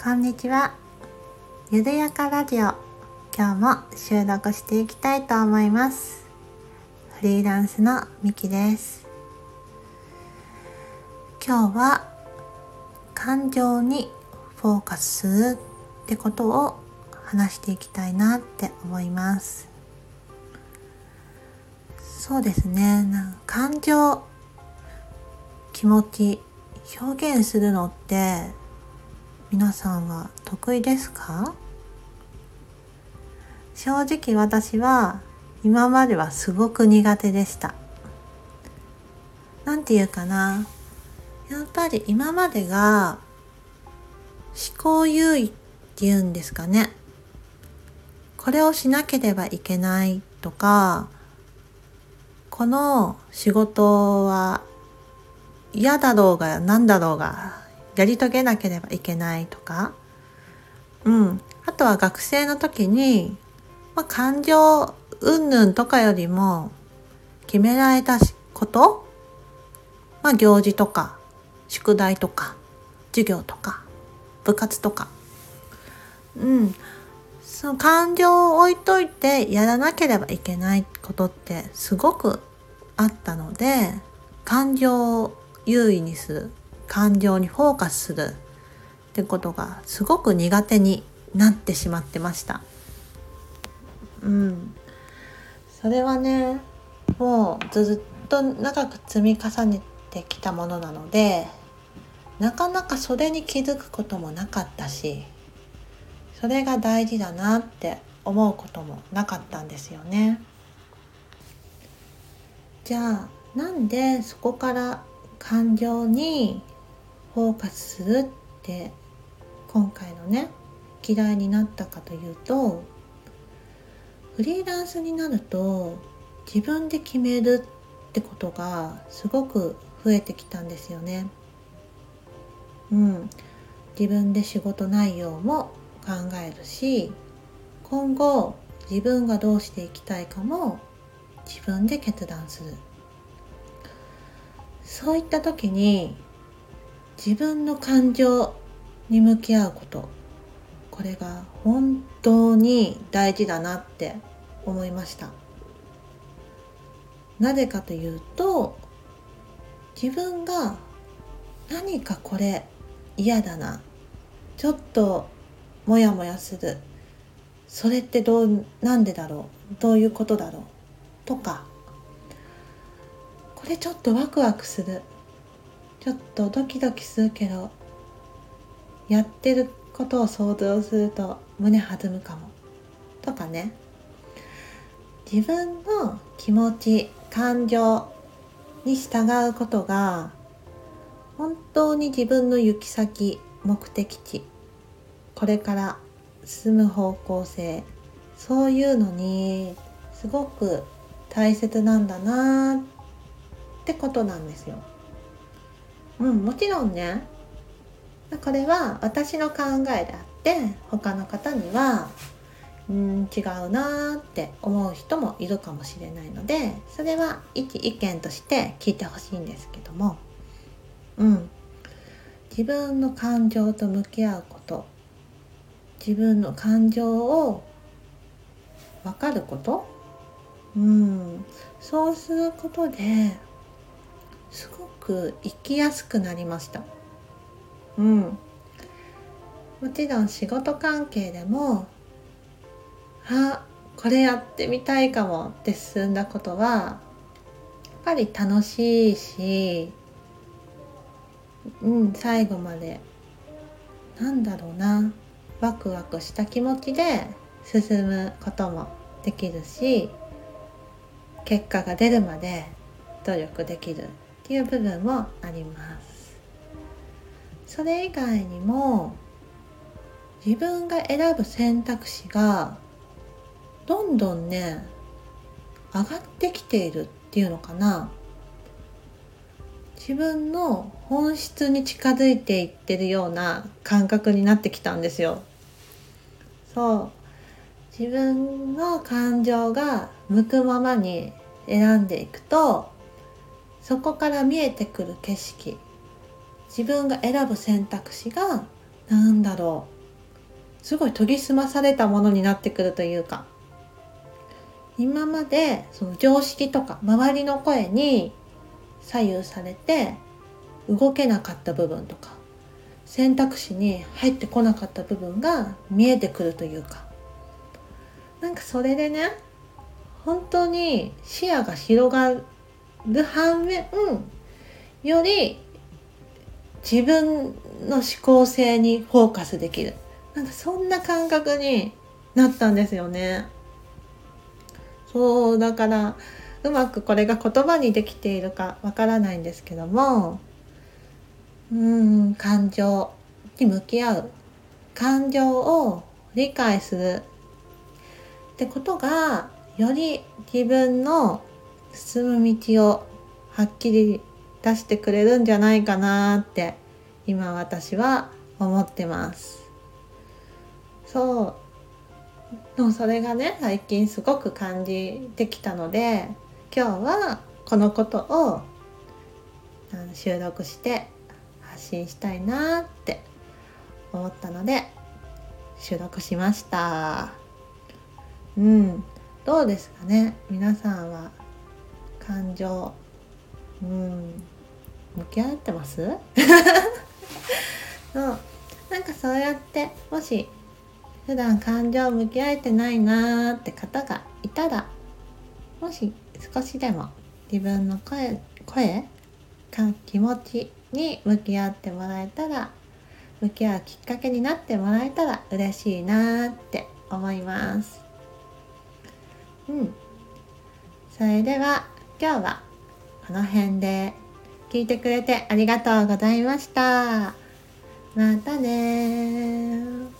こんにちは。ゆるやかラジオ。今日も収録していきたいと思います。フリーランスのみきです。今日は感情にフォーカスするってことを話していきたいなって思います。そうですね。なん感情、気持ち、表現するのって皆さんは得意ですか？正直私は今まではすごく苦手でした。なんていうかな。やっぱり今までが思考優位っていうんですかね。これをしなければいけないとか、この仕事は嫌だろうが何だろうがやり遂げなければいけないとか、うん。あとは学生の時に、まあ、感情云々とかよりも決められたこと、まあ、行事とか宿題とか授業とか部活とか、うん。その感情を置いといてやらなければいけないことってすごくあったので、感情を優位にする感情にフォーカスするってことがすごく苦手になってしまってました。うん。それはね、もうずっと長く積み重ねてきたものなので、なかなかそれに気づくこともなかったし、それが大事だなって思うこともなかったんですよね。じゃあ、なんでそこから感情にフォーカスするって今回のね嫌いになったかというとフリーランスになると自分で決めるってことがすごく増えてきたんですよね。うん、自分で仕事内容も考えるし今後自分がどうしていきたいかも自分で決断する。そういった時に自分の感情に向き合うこと。これが本当に大事だなって思いました。なぜかというと自分が何かこれ嫌だな。ちょっとモヤモヤする。それってどうなんでだろう。どういうことだろう。とか。これちょっとワクワクする。ちょっとドキドキするけどやってることを想像すると胸弾むかも。とかね。自分の気持ち感情に従うことが本当に自分の行き先目的地。これから進む方向性。そういうのにすごく大切なんだなってことなんですよ。うん、もちろんね。これは私の考えであって他の方にはうん違うなーって思う人もいるかもしれないのでそれは一意見として聞いてほしいんですけども。うん。自分の感情と向き合うこと。自分の感情を分かること。うん。そうすることですごく生きやすくなりました。うん。もちろん仕事関係でもあこれやってみたいかもって進んだことはやっぱり楽しいしうん最後までなんだろうなワクワクした気持ちで進むこともできるし結果が出るまで努力できる。っていう部分もあります。それ以外にも自分が選ぶ選択肢がどんどんね上がってきているっていうのかな。自分の本質に近づいていってるような感覚になってきたんですよ。そう。自分の感情が向くままに選んでいくとそこから見えてくる景色。自分が選ぶ選択肢がなんだろう。すごい研ぎ澄まされたものになってくるというか。今までその常識とか周りの声に左右されて動けなかった部分とか選択肢に入ってこなかった部分が見えてくるというか。なんかそれでね本当に視野が広がる反面より自分の思考性にフォーカスできる。なんかそんな感覚になったんですよね。そうだからうまくこれが言葉にできているかわからないんですけどもうん感情に向き合う。感情を理解する。ってことがより自分の進む道をはっきり出してくれるんじゃないかなって今私は思ってます。そう。もそれがね最近すごく感じてきたので今日はこのことを収録して発信したいなって思ったので収録しました。うん。どうですかね？皆さんは感情。うん。向き合ってます？そう。なんかそうやってもし普段感情向き合えてないなーって方がいたらもし少しでも自分の声声か気持ちに向き合ってもらえたら向き合うきっかけになってもらえたら嬉しいなーって思います。うん。それでは今日はこの辺で聞いてくれてありがとうございました。またね